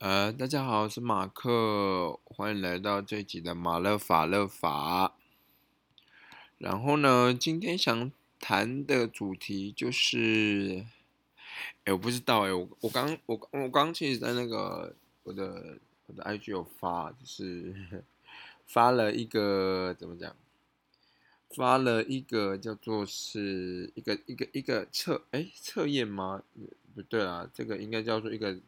呃，大家好，我是马克，欢迎来到这一集的马勒法勒法。然后呢，今天想谈的主题就是，哎，我不知道哎，我我刚我我刚其实在那个我的我的 IG 有发，就是 发了一个怎么讲？发了一个叫做是一个一个一个测哎测验吗？不对啊，这个应该叫做一个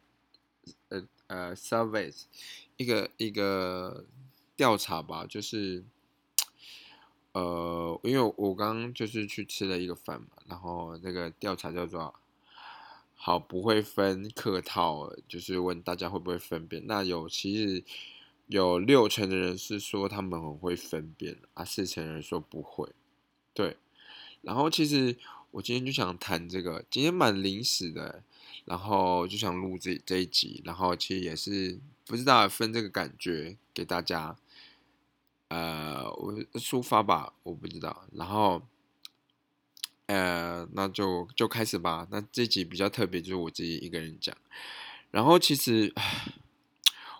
呃。呃，service 一个一个调查吧，就是呃，因为我刚刚就是去吃了一个饭嘛，然后那个调查叫做“好不会分客套”，就是问大家会不会分辨。那有其实有六成的人是说他们很会分辨，啊，四成人说不会。对，然后其实我今天就想谈这个，今天蛮临时的。然后就想录这这一集，然后其实也是不知道分这个感觉给大家，呃，我抒发吧，我不知道。然后，呃，那就就开始吧。那这集比较特别，就是我自己一个人讲。然后其实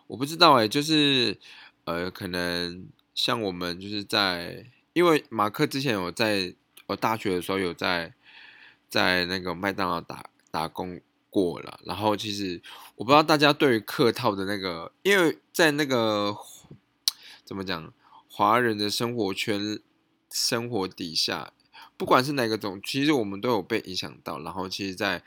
我不知道哎，就是呃，可能像我们就是在，因为马克之前有在我大学的时候有在在那个麦当劳打打工。过了，然后其实我不知道大家对于客套的那个，因为在那个怎么讲，华人的生活圈生活底下，不管是哪个种，其实我们都有被影响到。然后其实，在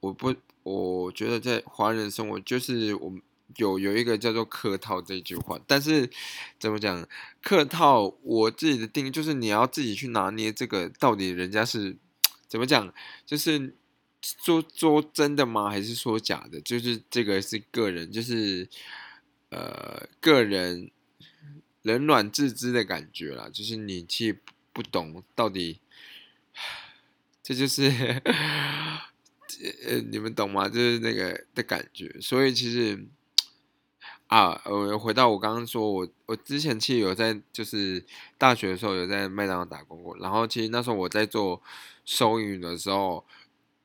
我不，我觉得在华人生活，就是我们有有一个叫做客套这句话，但是怎么讲，客套我自己的定义就是你要自己去拿捏这个到底人家是怎么讲，就是。说说真的吗？还是说假的？就是这个是个人，就是呃个人冷暖自知的感觉啦。就是你其实不懂到底，这就是呃你们懂吗？就是那个的感觉。所以其实啊，我回到我刚刚说，我我之前其实有在就是大学的时候有在麦当劳打工过。然后其实那时候我在做收银的时候。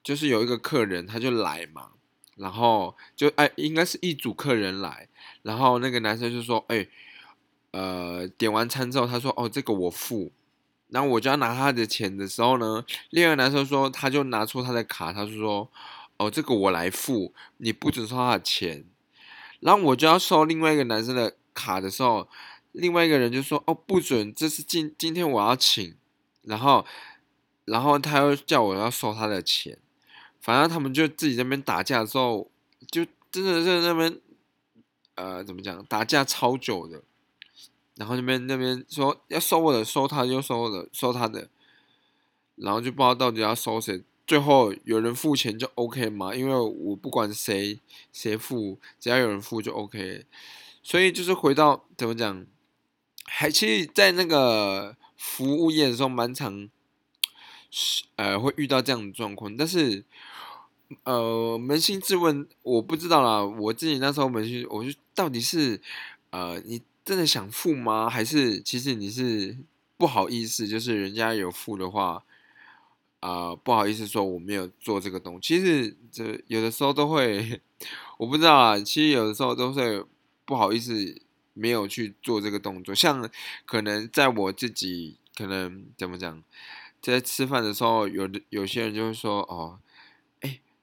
就是有一个客人，他就来嘛，然后就哎，应该是一组客人来，然后那个男生就说，哎，呃，点完餐之后，他说，哦，这个我付，然后我就要拿他的钱的时候呢，另外男生说，他就拿出他的卡，他就说，哦，这个我来付，你不准收他的钱，然后我就要收另外一个男生的卡的时候，另外一个人就说，哦，不准，这是今今天我要请，然后，然后他又叫我要收他的钱。反正他们就自己那边打架的时候，就真的是那边，呃，怎么讲，打架超久的。然后那边那边说要收我的，收他就收的，收他的。然后就不知道到底要收谁，最后有人付钱就 OK 嘛，因为我不管谁谁付，只要有人付就 OK。所以就是回到怎么讲，还其实，在那个服务业的时候蛮常，是呃会遇到这样的状况，但是。呃，扪心自问，我不知道啦。我自己那时候扪心，我就到底是，呃，你真的想付吗？还是其实你是不好意思？就是人家有付的话，啊，不好意思说我没有做这个东西。其实这有的时候都会，我不知道啊。其实有的时候都是不好意思，没有去做这个动作。像可能在我自己，可能怎么讲，在吃饭的时候，有的有些人就会说，哦。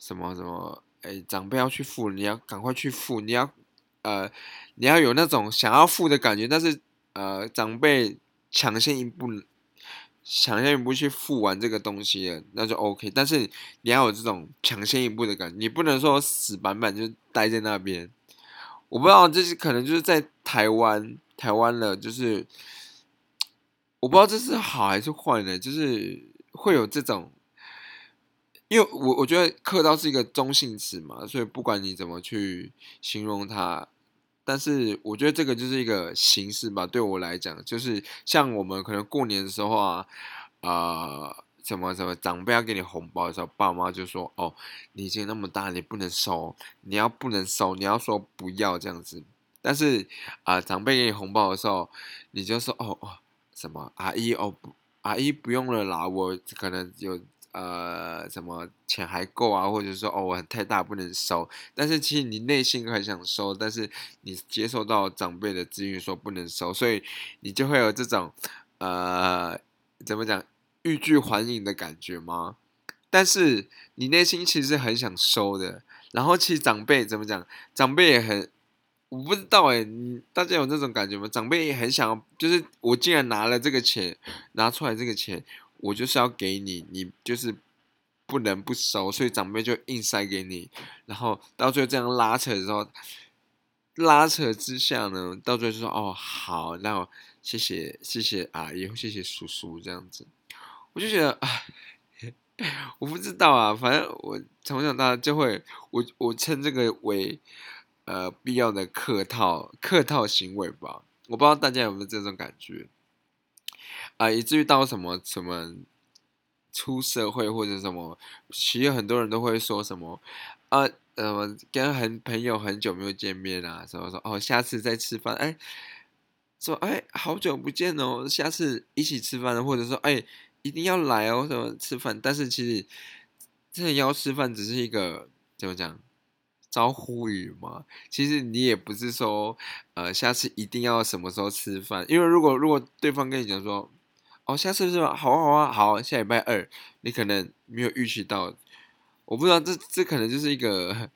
什么什么？哎，长辈要去付，你要赶快去付。你要，呃，你要有那种想要付的感觉。但是，呃，长辈抢先一步，抢先一步去付完这个东西了，那就 OK。但是你要有这种抢先一步的感觉，你不能说死板板就待在那边。我不知道这是可能就是在台湾，台湾了，就是我不知道这是好还是坏呢？就是会有这种。因为我我觉得客套是一个中性词嘛，所以不管你怎么去形容它，但是我觉得这个就是一个形式吧。对我来讲，就是像我们可能过年的时候啊，啊什么什么长辈要给你红包的时候，爸妈就说：“哦，你已经那么大，你不能收，你要不能收，你要说不要这样子。”但是啊，长辈给你红包的时候，你就说：“哦哦，什么阿姨哦，阿姨不用了啦，我可能有。”呃什么钱还够啊，或者说哦我太大不能收，但是其实你内心很想收，但是你接受到长辈的资讯说不能收，所以你就会有这种呃怎么讲欲拒还迎的感觉吗？但是你内心其实很想收的，然后其实长辈怎么讲，长辈也很。我不知道哎，大家有那种感觉吗？长辈也很想要，就是我既然拿了这个钱，拿出来这个钱，我就是要给你，你就是不能不收，所以长辈就硬塞给你，然后到最后这样拉扯的时候，拉扯之下呢，到最后就说哦好，那谢谢谢谢阿姨，谢谢叔叔这样子，我就觉得啊，我不知道啊，反正我从小到大就会，我我称这个为。呃，必要的客套客套行为吧，我不知道大家有没有这种感觉啊，以至于到什么什么出社会或者什么，其实很多人都会说什么啊，呃，跟很朋友很久没有见面啊，什么说哦，下次再吃饭，哎，说哎，好久不见哦，下次一起吃饭，或者说哎，一定要来哦，什么吃饭，但是其实真的要吃饭只是一个怎么讲？招呼语嘛，其实你也不是说，呃，下次一定要什么时候吃饭，因为如果如果对方跟你讲说，哦，下次是吧？好啊好啊好，下礼拜二，你可能没有预期到，我不知道这这可能就是一个，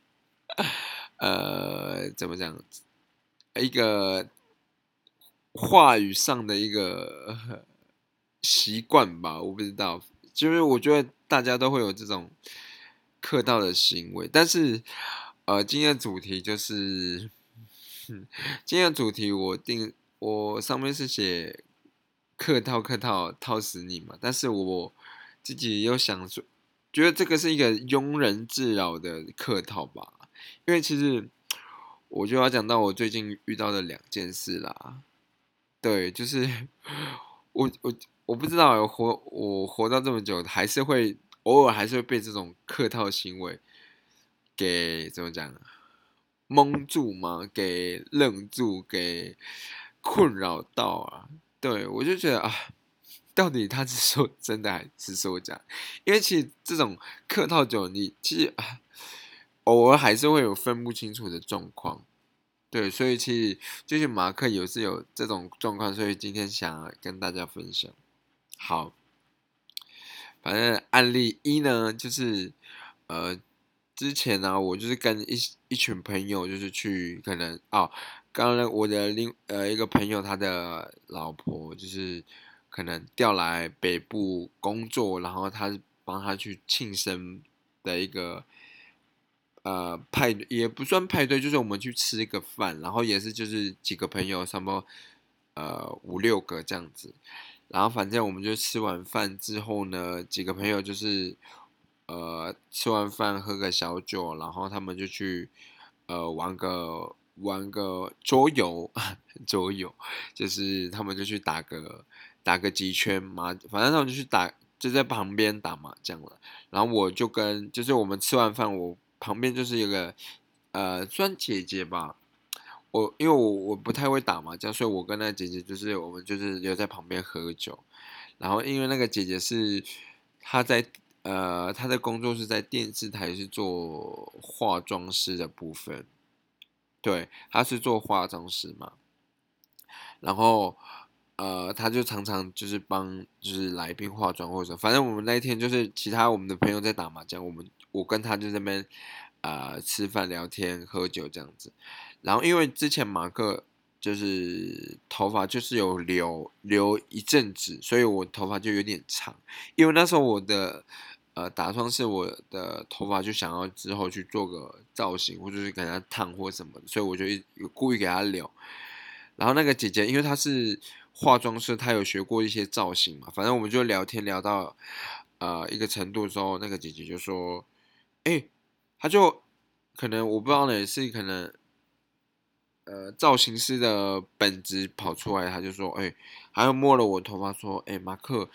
呃，怎么讲，一个话语上的一个习惯吧，我不知道，就是我觉得大家都会有这种客套的行为，但是。呃，今天的主题就是，今天的主题我定我上面是写客套客套套死你嘛，但是我自己又想说，觉得这个是一个庸人自扰的客套吧，因为其实我就要讲到我最近遇到的两件事啦，对，就是我我我不知道活我活到这么久，还是会偶尔还是会被这种客套行为。给怎么讲？蒙住吗？给愣住？给困扰到啊？对我就觉得啊，到底他是说真的还是说假？因为其实这种客套酒，你其实啊，偶尔还是会有分不清楚的状况。对，所以其实就是马克有是有这种状况，所以今天想跟大家分享。好，反正案例一呢，就是呃。之前呢，我就是跟一一群朋友，就是去可能哦，刚刚我的另呃一个朋友，他的老婆就是可能调来北部工作，然后他帮他去庆生的一个呃派，也不算派对，就是我们去吃一个饭，然后也是就是几个朋友，差不多呃五六个这样子，然后反正我们就吃完饭之后呢，几个朋友就是。呃，吃完饭喝个小酒，然后他们就去呃玩个玩个桌游，桌游就是他们就去打个打个几圈麻，反正他们就去打就在旁边打麻将了。然后我就跟就是我们吃完饭，我旁边就是一个呃算姐姐吧，我因为我我不太会打麻将，所以我跟那姐姐就是我们就是留在旁边喝酒。然后因为那个姐姐是她在。呃，他的工作是在电视台是做化妆师的部分，对，他是做化妆师嘛。然后，呃，他就常常就是帮就是来宾化妆或者，反正我们那一天就是其他我们的朋友在打麻将，我们我跟他就那边呃吃饭聊天喝酒这样子。然后因为之前马克就是头发就是有留留一阵子，所以我头发就有点长，因为那时候我的。呃，打算是我的头发就想要之后去做个造型，或者是给它烫或什么，所以我就故意给他留。然后那个姐姐，因为她是化妆师，她有学过一些造型嘛，反正我们就聊天聊到呃一个程度之后，那个姐姐就说：“哎，她就可能我不知道呢，是可能呃造型师的本质跑出来，她就说：哎，还有摸了我头发说：哎，马克，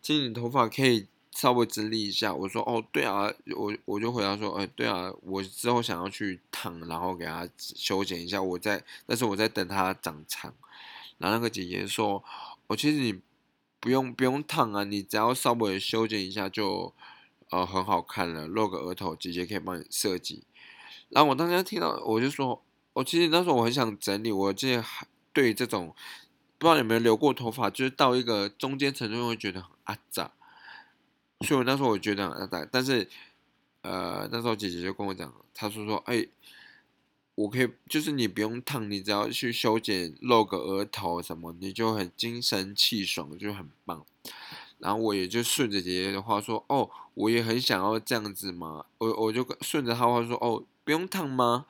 其实你头发可以。”稍微整理一下，我说哦，对啊，我我就回答说，哎，对啊，我之后想要去烫，然后给他修剪一下，我在，但是我在等它长长。然后那个姐姐说，我其实你不用不用烫啊，你只要稍微修剪一下就呃很好看了，露个额头，姐姐可以帮你设计。然后我当时听到，我就说，我其实那时候我很想整理，我这还对这种不知道有没有留过头发，就是到一个中间程度会觉得很阿杂，所以我那时候我觉得很但是呃那时候姐姐就跟我讲，她说说，哎。我可以，就是你不用烫，你只要去修剪，露个额头什么，你就很精神气爽，就很棒。然后我也就顺着姐姐的话说，哦，我也很想要这样子嘛。我我就顺着她话说，哦，不用烫吗？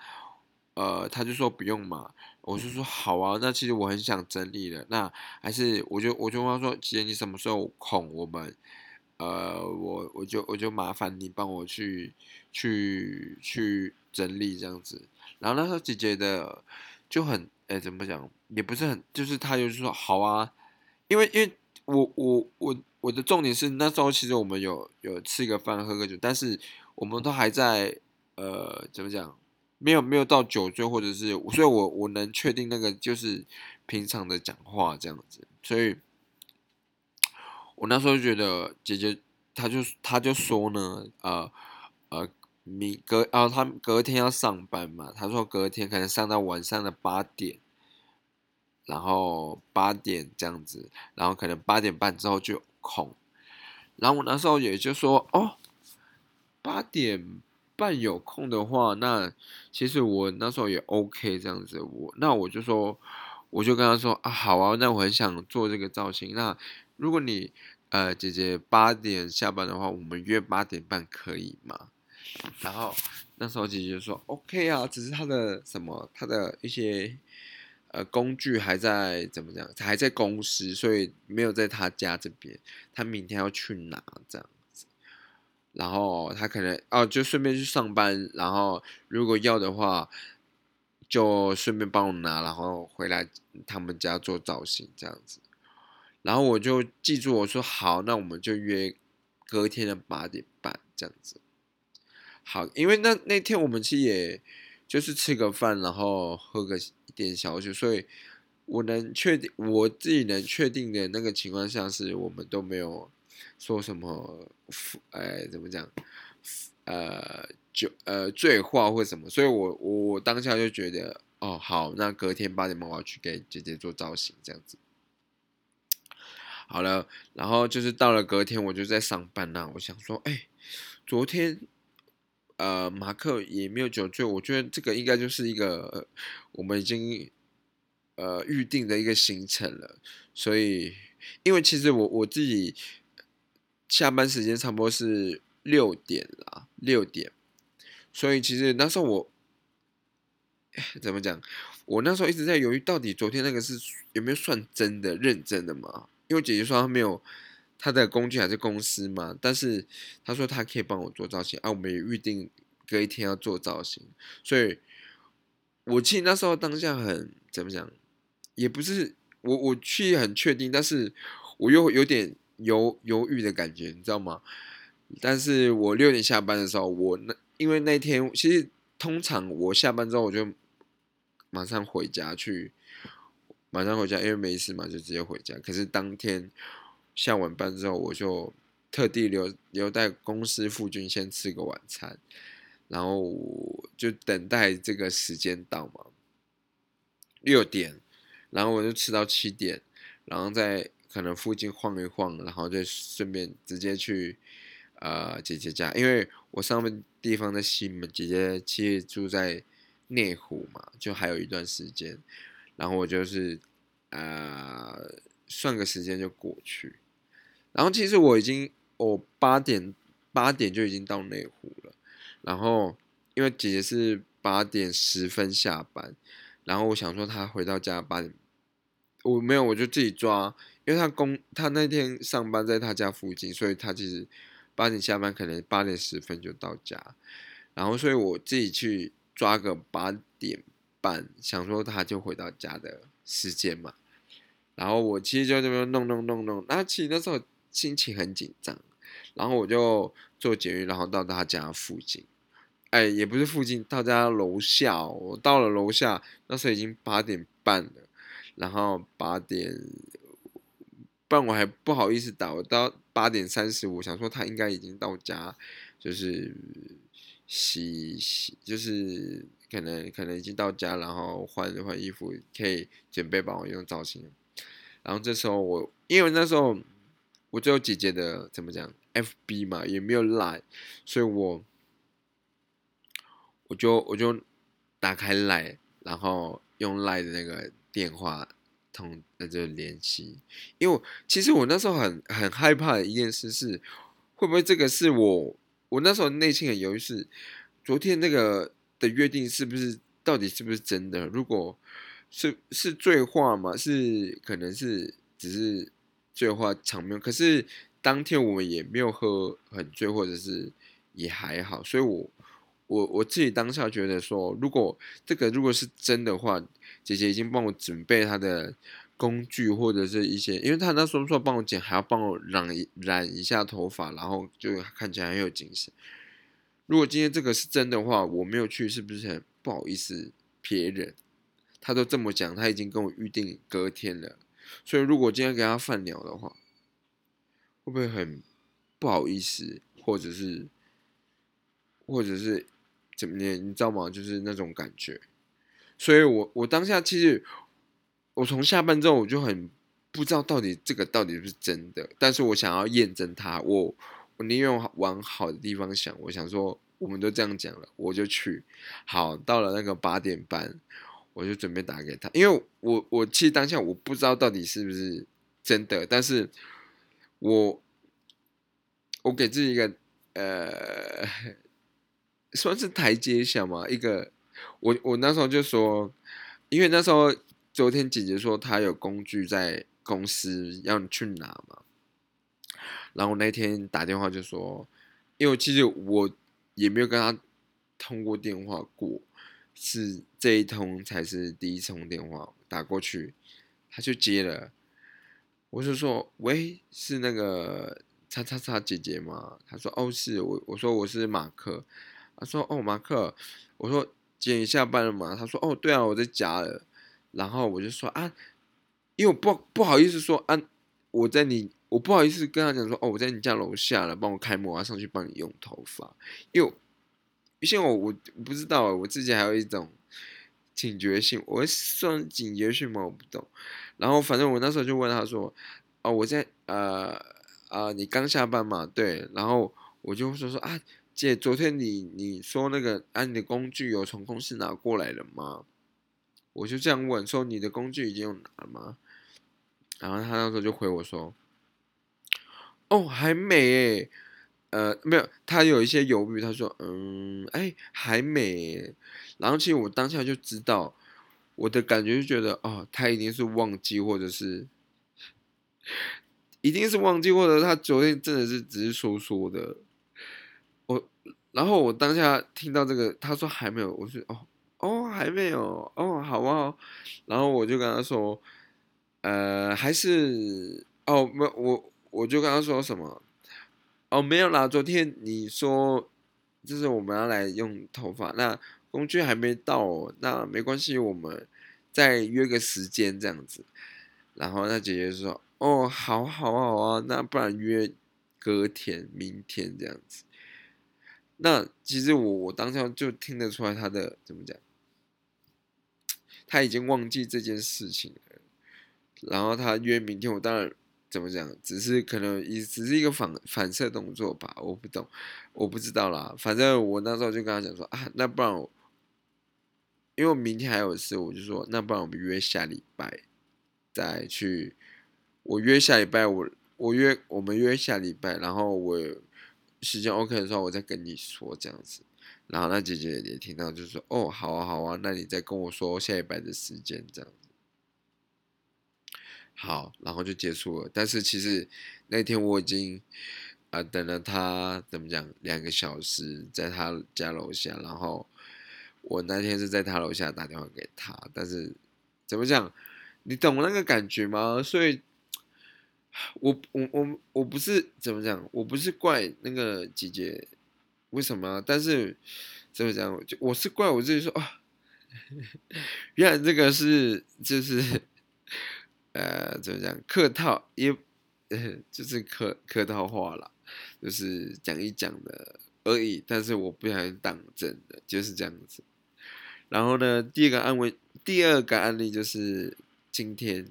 呃，她就说不用嘛。我就说好啊，那其实我很想整理的，那还是我就我就问她说，姐姐你什么时候空？我们，呃，我我就我就麻烦你帮我去去去整理这样子。然后那时候姐姐的就很哎怎么讲也不是很就是她就是说好啊，因为因为我我我我的重点是那时候其实我们有有吃个饭喝个酒，但是我们都还在呃怎么讲没有没有到酒醉或者是所以我我能确定那个就是平常的讲话这样子，所以我那时候就觉得姐姐她就她就说呢呃呃。你隔啊，她隔天要上班嘛？她说隔天可能上到晚上的八点，然后八点这样子，然后可能八点半之后就有空。然后我那时候也就说，哦，八点半有空的话，那其实我那时候也 OK 这样子。我那我就说，我就跟他说啊，好啊，那我很想做这个造型。那如果你呃姐姐八点下班的话，我们约八点半可以吗？然后那时候姐姐说：“OK 啊，只是他的什么，他的一些呃工具还在怎么讲，还在公司，所以没有在他家这边。他明天要去拿这样子。然后他可能哦，就顺便去上班。然后如果要的话，就顺便帮我拿，然后回来他们家做造型这样子。然后我就记住我说好，那我们就约隔天的八点半这样子。”好，因为那那天我们其实也就是吃个饭，然后喝个一点小酒，所以我能确定我自己能确定的那个情况下，是我们都没有说什么，呃，怎么讲，呃，酒呃醉话或什么，所以我我当下就觉得，哦，好，那隔天八点半我要去给姐姐做造型，这样子。好了，然后就是到了隔天，我就在上班那，我想说，哎，昨天。呃，马克也没有酒醉，我觉得这个应该就是一个我们已经呃预定的一个行程了。所以，因为其实我我自己下班时间差不多是六点啦，六点。所以其实那时候我 怎么讲？我那时候一直在犹豫，到底昨天那个是有没有算真的、认真的嘛？因为姐姐说她没有。她的工具还是公司嘛，但是她说她可以帮我做造型啊，我们也预定隔一天要做造型，所以我其实那时候当下很怎么讲，也不是我我去很确定，但是我又有点犹犹豫的感觉，你知道吗？但是我六点下班的时候，我那因为那天其实通常我下班之后我就马上回家去，马上回家，因为没事嘛，就直接回家。可是当天。下完班之后，我就特地留留在公司附近先吃个晚餐，然后就等待这个时间到嘛。六点，然后我就吃到七点，然后在可能附近晃一晃，然后就顺便直接去呃姐姐家，因为我上面地方在西门，姐姐其实住在内湖嘛，就还有一段时间，然后我就是呃算个时间就过去。然后其实我已经，我八点八点就已经到内湖了。然后因为姐姐是八点十分下班，然后我想说她回到家八点，我没有我就自己抓，因为她公她那天上班在她家附近，所以她其实八点下班，可能八点十分就到家。然后所以我自己去抓个八点半，想说他就回到家的时间嘛。然后我其实就这边弄弄弄弄，那其实那时候。心情很紧张，然后我就坐捷运，然后到他家附近，哎，也不是附近，到家楼下。我到了楼下，那时候已经八点半了，然后八点不然我还不好意思打。我到八点三十五，想说他应该已经到家，就是洗洗，就是可能可能已经到家，然后换换衣服，可以准备帮我用造型。然后这时候我，因为那时候我只有姐姐的怎么讲，FB 嘛，也没有 Line，所以我我就我就打开 Line，然后用 Line 的那个电话通那就联系。因为其实我那时候很很害怕的一件事是，会不会这个是我我那时候内心很犹豫，是昨天那个的约定是不是到底是不是真的？如果是是醉话嘛？是可能是只是醉话场面，可是当天我们也没有喝很醉，或者是也还好，所以我我我自己当下觉得说，如果这个如果是真的话，姐姐已经帮我准备她的工具或者是一些，因为她那时候说帮我剪，还要帮我染染一下头发，然后就看起来很有精神。如果今天这个是真的话，我没有去，是不是很不好意思别人？他都这么讲，他已经跟我预定隔天了，所以如果今天给他放鸟的话，会不会很不好意思，或者是，或者是怎么念？你知道吗？就是那种感觉。所以我我当下其实，我从下班之后我就很不知道到底这个到底是不是真的，但是我想要验证他，我我宁愿往好的地方想，我想说我们都这样讲了，我就去。好，到了那个八点半。我就准备打给他，因为我我其实当下我不知道到底是不是真的，但是我我给自己一个呃，算是台阶下嘛，一个我我那时候就说，因为那时候昨天姐姐说她有工具在公司要去拿嘛，然后那天打电话就说，因为其实我也没有跟他通过电话过。是这一通才是第一通电话打过去，他就接了，我就说喂，是那个叉叉叉姐姐吗？他说哦是我，我说我是马克，他说哦马克，我说姐你下班了吗？他说哦对啊我在家了，然后我就说啊，因为我不不好意思说啊我在你，我不好意思跟他讲说哦我在你家楼下了，帮我开门，我要上去帮你用头发，因为。因为我我不知道，我自己还有一种警觉性，我算警觉性吗？我不懂。然后反正我那时候就问他说：“哦，我在呃啊，你刚下班嘛？对。”然后我就说说啊，姐，昨天你你说那个啊，你的工具有从公司拿过来了吗？我就这样问说：“你的工具已经有拿了吗？”然后他那时候就回我说：“哦，还没诶。”呃，没有，他有一些犹豫。他说：“嗯，哎，还没。”然后其实我当下就知道，我的感觉就觉得，哦，他一定是忘记，或者是一定是忘记，或者他昨天真的是只是说说的。我，然后我当下听到这个，他说还没有，我说：“哦，哦，还没有，哦，好啊。”然后我就跟他说：“呃，还是哦，没，我我就跟他说什么。”哦，没有啦。昨天你说就是我们要来用头发，那工具还没到，那没关系，我们再约个时间这样子。然后那姐姐说：“哦，好好好啊，那不然约隔天、明天这样子。”那其实我我当下就听得出来他的怎么讲，他已经忘记这件事情了。然后他约明天，我当然。怎么讲？只是可能也只是一个反反射动作吧，我不懂，我不知道啦。反正我那时候就跟他讲说啊，那不然，因为我明天还有事，我就说那不然我们约下礼拜再去。我约下礼拜，我我约我们约下礼拜，然后我时间 OK 的时候，我再跟你说这样子。然后那姐姐也听到，就说哦，好啊好啊，那你再跟我说下礼拜的时间这样。好，然后就结束了。但是其实那天我已经呃等了他怎么讲两个小时，在他家楼下。然后我那天是在他楼下打电话给他，但是怎么讲，你懂那个感觉吗？所以，我我我我不是怎么讲，我不是怪那个姐姐为什么，但是怎么讲，就我是怪我自己说啊，原来这个是就是。呃，怎么讲？客套也就是客客套话啦，就是讲一讲的而已。但是我不想当真的，就是这样子。然后呢，第二个案例，第二个案例就是今天，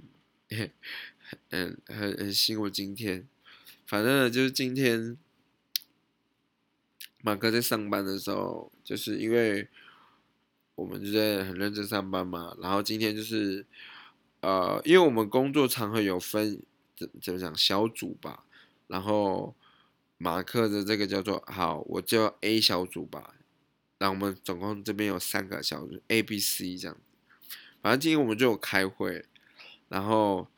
嗯，很很辛苦。今天，反正就是今天，马哥在上班的时候，就是因为我们就在很认真上班嘛。然后今天就是，呃，因为我们工作场合有分怎怎么讲小组吧。然后马克的这个叫做好，我叫 A 小组吧。然后我们总共这边有三个小组，A、B、C 这样。反正今天我们就有开会，然后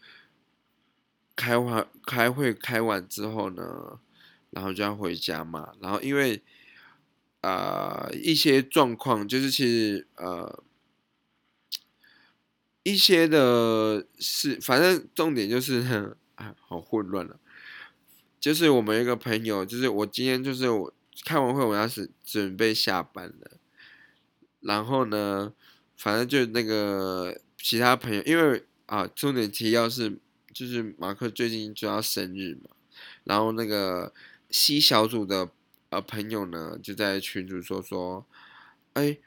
开完开会开完之后呢，然后就要回家嘛。然后因为呃一些状况，就是其实呃一些的事，反正重点就是啊 好混乱了。就是我们一个朋友，就是我今天就是我。开完会，我要是准备下班了，然后呢，反正就那个其他朋友，因为啊，重点提要是就是马克最近就要生日嘛，然后那个 C 小组的呃朋友呢，就在群主说说，哎，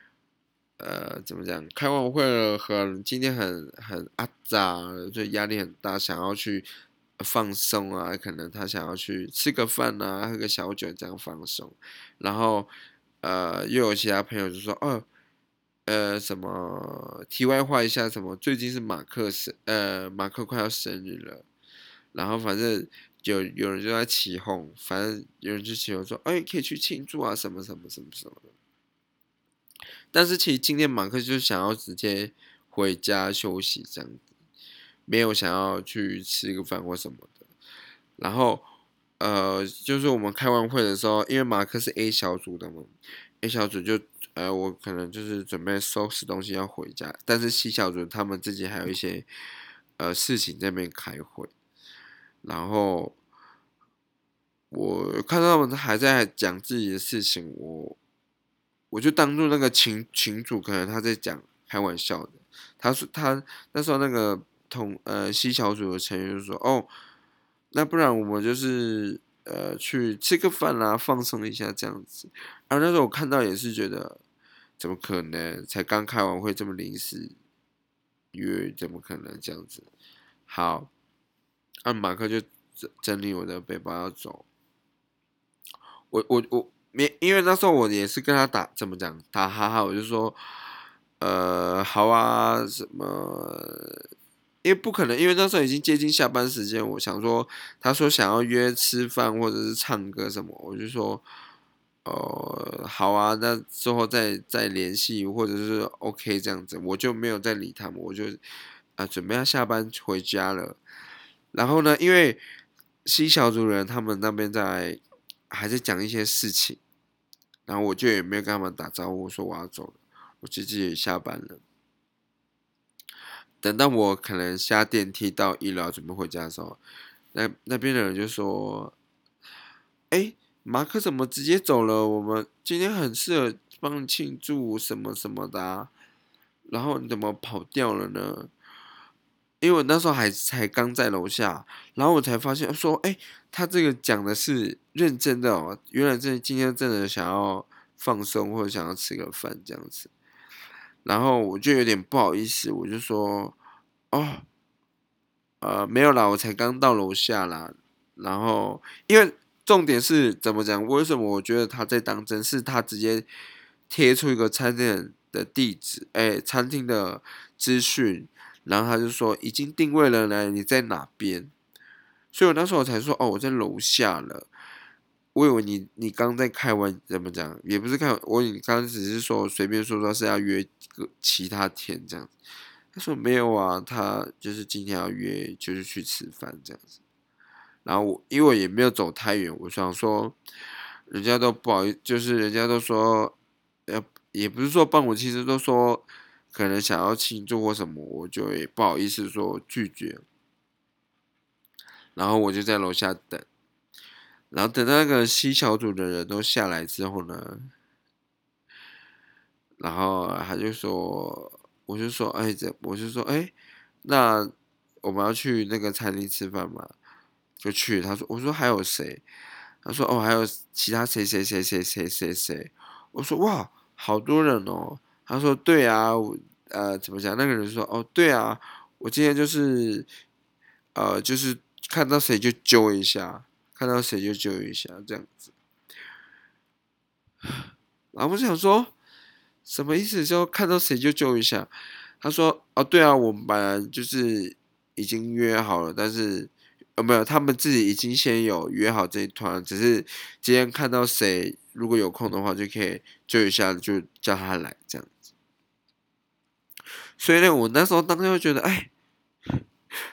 呃，怎么讲？开完会了，很今天很很阿杂，就压力很大，想要去。放松啊，可能他想要去吃个饭啊，喝个小酒这样放松，然后呃，又有其他朋友就说，哦，呃，什么题外话一下，什么最近是马克生，呃，马克快要生日了，然后反正有有人就在起哄，反正有人就起哄说，哎，可以去庆祝啊，什么什么什么什么的。但是其实今天马克就想要直接回家休息这样子。没有想要去吃个饭或什么的，然后，呃，就是我们开完会的时候，因为马克是 A 小组的嘛，A 小组就，呃，我可能就是准备收拾东西要回家，但是 C 小组他们自己还有一些，呃，事情在那边开会，然后我看到他们还在讲自己的事情，我我就当做那个群群主可能他在讲开玩笑的，他说他那时候那个。同呃西小组的成员就说：“哦，那不然我们就是呃去吃个饭啦，放松一下这样子。”而那时候我看到也是觉得，怎么可能？才刚开完会这么临时约，怎么可能这样子？好，按马克就整理我的背包要走。我我我没，因为那时候我也是跟他打怎么讲打哈哈，我就说呃好啊什么。因为不可能，因为那时候已经接近下班时间。我想说，他说想要约吃饭或者是唱歌什么，我就说，呃，好啊，那之后再再联系或者是 OK 这样子，我就没有再理他们，我就啊准备要下班回家了。然后呢，因为新小组人他们那边在还在讲一些事情，然后我就也没有跟他们打招呼，说我要走了，我自己也下班了。等到我可能下电梯到一楼准备回家的时候，那那边的人就说：“哎，马克怎么直接走了？我们今天很适合帮你庆祝什么什么的，啊然后你怎么跑掉了呢？”因为我那时候还才刚在楼下，然后我才发现说：“哎，他这个讲的是认真的哦，原来这今天真的想要放松或者想要吃个饭这样子。”然后我就有点不好意思，我就说，哦，呃，没有啦，我才刚到楼下啦。然后，因为重点是怎么讲？为什么我觉得他在当真？是他直接贴出一个餐厅的地址，哎，餐厅的资讯，然后他就说已经定位了呢，你在哪边？所以我那时候才说，哦，我在楼下了。我以为你你刚在开完怎么讲？也不是开，我你刚只是说随便说说是要约个其他天这样子。他说没有啊，他就是今天要约，就是去吃饭这样子。然后我因为也没有走太远，我想说，人家都不好意，就是人家都说，呃，也不是说帮我，其实都说可能想要庆祝或什么，我就也不好意思说拒绝。然后我就在楼下等。然后等到那个 C 小组的人都下来之后呢，然后他就说，我就说，哎，这我就说，哎，那我们要去那个餐厅吃饭嘛？就去。他说：“我说还有谁？”他说：“哦，还有其他谁谁谁谁谁谁谁。”我说：“哇，好多人哦。”他说：“对啊，呃，怎么讲？”那个人说：“哦，对啊，我今天就是呃，就是看到谁就揪一下，看到谁就揪一下这样子。”然后我想说，什么意思？就看到谁就揪一下？他说：“哦，对啊，我们本来就是已经约好了，但是呃，没有，他们自己已经先有约好这一团，只是今天看到谁如果有空的话，就可以救一下，就叫他来这样。所以呢，我那时候当时就觉得，哎，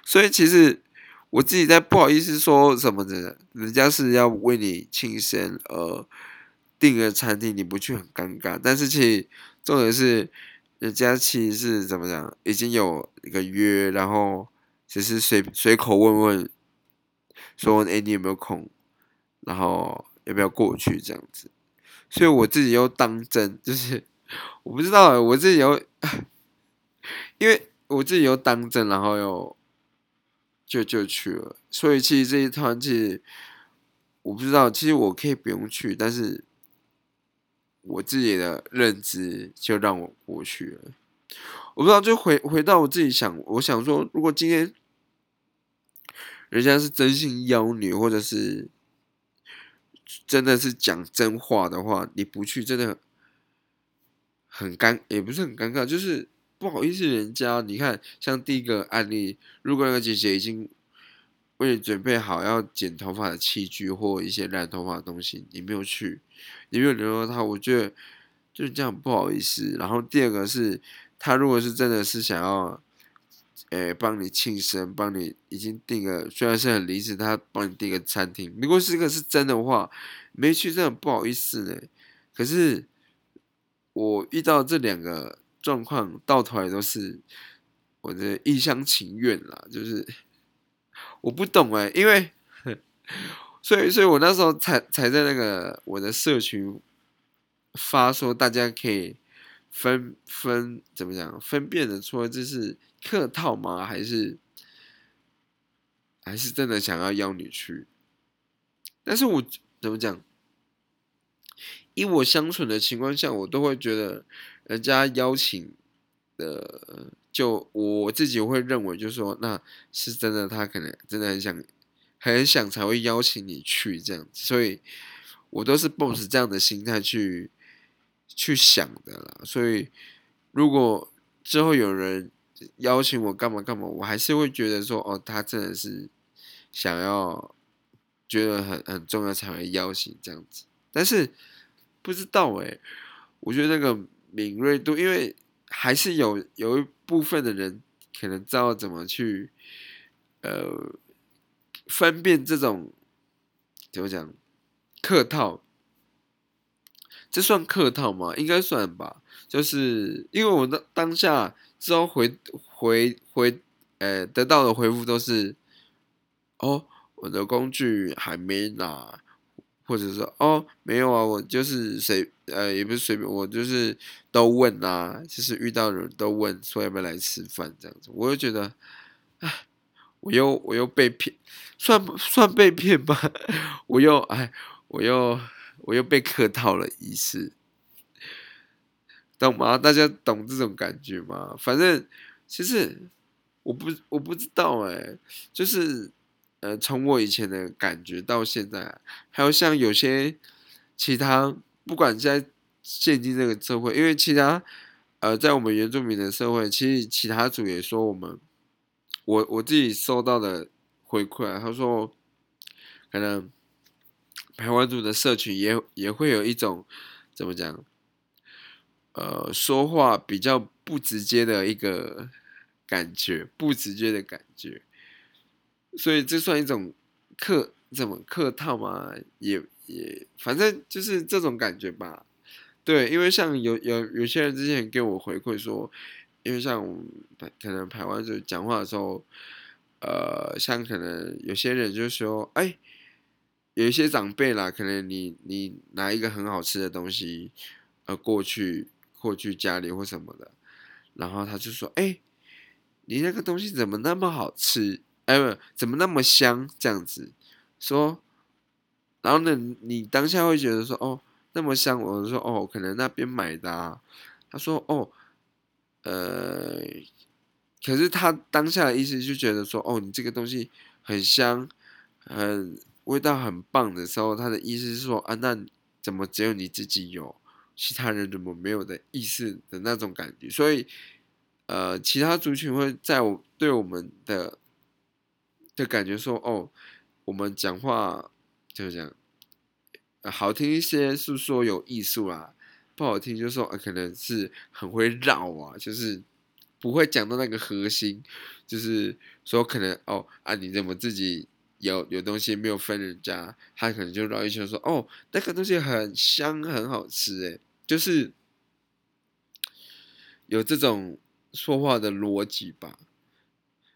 所以其实我自己在不好意思说什么的，人家是要为你庆生而。”订个餐厅你不去很尴尬，但是其实重点是人家其实是怎么讲，已经有一个约，然后只是随随口问问，说哎你有没有空，然后要不要过去这样子，所以我自己又当真，就是 我不知道我自己又，因为我自己又当真，然后又就就去了，所以其实这一团其实我不知道，其实我可以不用去，但是。我自己的认知就让我过去了，我不知道，就回回到我自己想，我想说，如果今天人家是真心邀你，或者是真的是讲真话的话，你不去，真的很尴，也不是很尴尬，就是不好意思，人家你看，像第一个案例，如果那个姐姐已经。为你准备好要剪头发的器具或一些染头发的东西，你没有去，你没有联络他，我觉得就是这样不好意思。然后第二个是，他如果是真的是想要，诶帮你庆生，帮你已经订个，虽然是很临时，他帮你订个餐厅，如果这个是真的话，没去真的不好意思呢。可是我遇到这两个状况，到头来都是我的一厢情愿啦，就是。我不懂哎，因为，所以，所以我那时候才才在那个我的社群发说，大家可以分分怎么讲，分辨的出这是客套吗？还是还是真的想要邀你去？但是我怎么讲？以我相处的情况下，我都会觉得人家邀请的。就我自己会认为，就是说，那是真的，他可能真的很想，很想才会邀请你去这样子，所以我都是抱着这样的心态去去想的啦。所以如果之后有人邀请我干嘛干嘛，我还是会觉得说，哦，他真的是想要，觉得很很重要才会邀请这样子。但是不知道诶，我觉得那个敏锐度，因为。还是有有一部分的人可能知道怎么去，呃，分辨这种怎么讲客套，这算客套吗？应该算吧。就是因为我的当下之后回回回，呃，得到的回复都是，哦，我的工具还没拿。或者说哦，没有啊，我就是随呃，也不是随便，我就是都问啊，就是遇到人都问，说要不要来吃饭这样子，我就觉得，哎，我又我又被骗，算算被骗吧，我又哎，我又我又被客套了一次，懂吗？大家懂这种感觉吗？反正其实我不我不知道哎，就是。呃，从我以前的感觉到现在，还有像有些其他，不管在现今这个社会，因为其他呃，在我们原住民的社会，其实其他组也说我们，我我自己收到的回馈啊，他说，可能台湾组的社群也也会有一种怎么讲，呃，说话比较不直接的一个感觉，不直接的感觉。所以这算一种客怎么客套嘛？也也，反正就是这种感觉吧。对，因为像有有有些人之前给我回馈说，因为像可能台湾就讲话的时候，呃，像可能有些人就说，哎，有一些长辈啦，可能你你拿一个很好吃的东西，呃，过去过去家里或什么的，然后他就说，哎，你那个东西怎么那么好吃？哎，不，怎么那么香？这样子，说，然后呢，你当下会觉得说，哦，那么香，我说，哦，可能那边买的。啊。他说，哦，呃，可是他当下的意思就觉得说，哦，你这个东西很香，很味道很棒的时候，他的意思是说，啊，那怎么只有你自己有，其他人怎么没有的意思的那种感觉？所以，呃，其他族群会在我对我们的的感觉说，哦，我们讲话就是讲好听一些，是说有艺术啊；不好听就说啊可能是很会绕啊，就是不会讲到那个核心，就是说可能哦啊，你怎么自己有有东西没有分人家，他可能就绕一圈说哦，那个东西很香很好吃，诶，就是有这种说话的逻辑吧。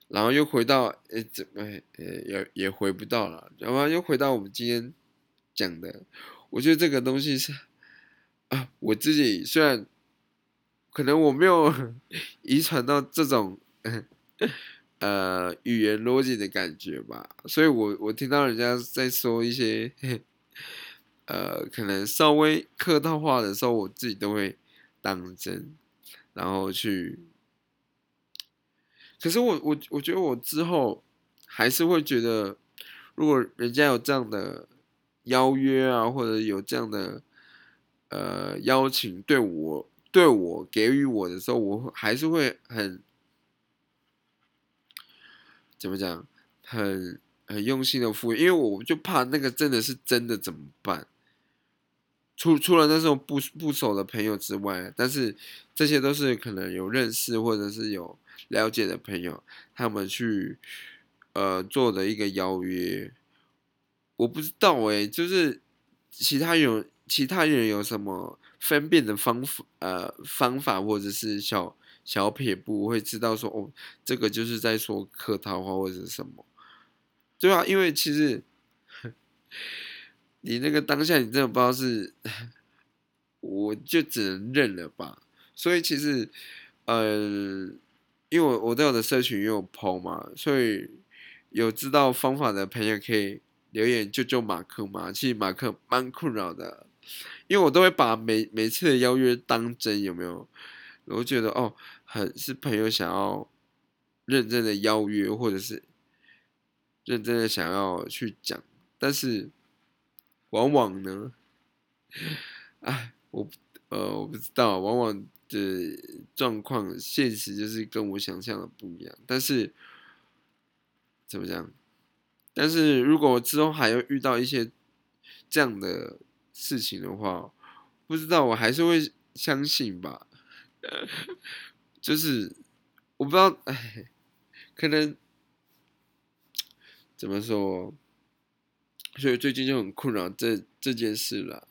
然后又回到，诶，怎么，呃，也也回不到了。然后又回到我们今天讲的，我觉得这个东西是，啊，我自己虽然可能我没有 遗传到这种，呃，语言逻辑的感觉吧，所以我我听到人家在说一些，呃，可能稍微客套话的时候，我自己都会当真，然后去。可是我我我觉得我之后还是会觉得，如果人家有这样的邀约啊，或者有这样的呃邀请对我对我给予我的时候，我还是会很怎么讲，很很用心的付，因为我就怕那个真的是真的怎么办？除除了那种不不熟的朋友之外，但是这些都是可能有认识或者是有。了解的朋友，他们去呃做的一个邀约，我不知道哎，就是其他有其他人有什么分辨的方法呃方法，或者是小小撇步，会知道说哦，这个就是在说客套话或者是什么，对啊，因为其实你那个当下你真的不知道是，我就只能认了吧。所以其实呃。因为我我在我的社群也有 PO 嘛，所以有知道方法的朋友可以留言救救马克嘛。其实马克蛮困扰的，因为我都会把每每次的邀约当真，有没有？我觉得哦，很是朋友想要认真的邀约，或者是认真的想要去讲，但是往往呢，哎，我呃我不知道，往往。的状况，现实就是跟我想象的不一样。但是怎么讲？但是如果之后还要遇到一些这样的事情的话，不知道我还是会相信吧。就是我不知道，哎，可能怎么说？所以最近就很困扰这这件事了。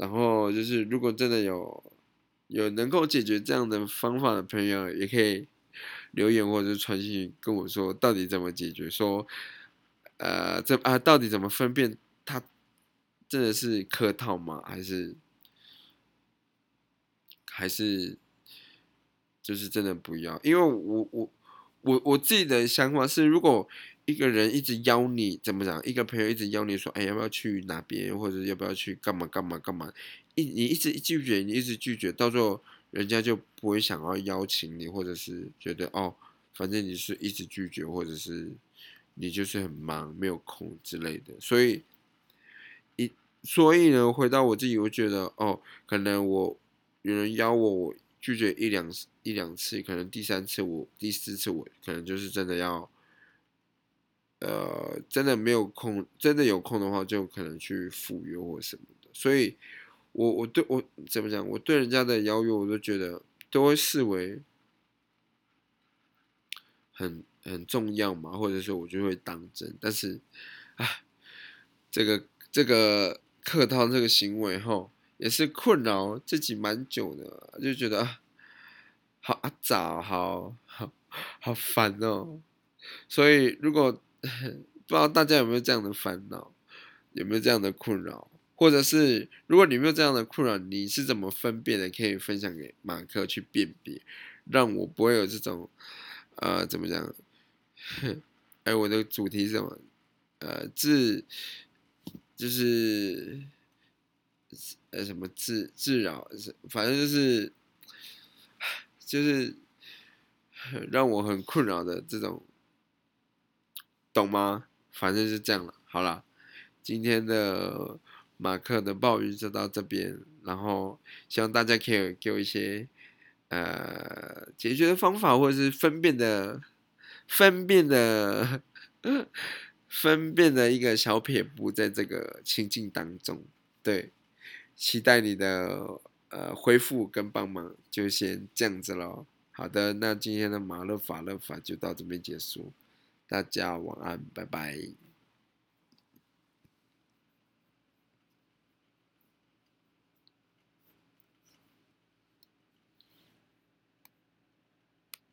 然后就是，如果真的有。有能够解决这样的方法的朋友，也可以留言或者传信跟我说，到底怎么解决？说，呃，这啊，到底怎么分辨他真的是客套吗？还是还是就是真的不要？因为我我我我自己的想法是，如果一个人一直邀你，怎么讲？一个朋友一直邀你说，哎，要不要去哪边，或者要不要去干嘛干嘛干嘛？一你一直拒绝，你一直拒绝，到最后人家就不会想要邀请你，或者是觉得哦，反正你是一直拒绝，或者是你就是很忙没有空之类的。所以一所以呢，回到我自己，我觉得哦，可能我有人邀我，我拒绝一两一两次，可能第三次我第四次我可能就是真的要，呃，真的没有空，真的有空的话，就可能去赴约或什么的。所以。我我对我怎么讲？我对人家的邀约，我都觉得都会视为很很重要嘛，或者说我就会当真。但是，啊，这个这个客套这个行为哈，也是困扰自己蛮久的，就觉得好啊，早，好好好烦哦。所以，如果 不知道大家有没有这样的烦恼，有没有这样的困扰？或者是，如果你没有这样的困扰，你是怎么分辨的？可以分享给马克去辨别，让我不会有这种，呃，怎么讲？哎，我的主题是什么？呃自就是呃什么自自扰，反正就是 就是 让我很困扰的这种，懂吗？反正是这样了。好了，今天的马克的暴雨就到这边，然后希望大家可以给我一些呃解决的方法，或者是分辨的分辨的。分辨的一个小撇步，在这个情境当中，对，期待你的呃回复跟帮忙，就先这样子喽。好的，那今天的马勒法勒法就到这边结束，大家晚安，拜拜。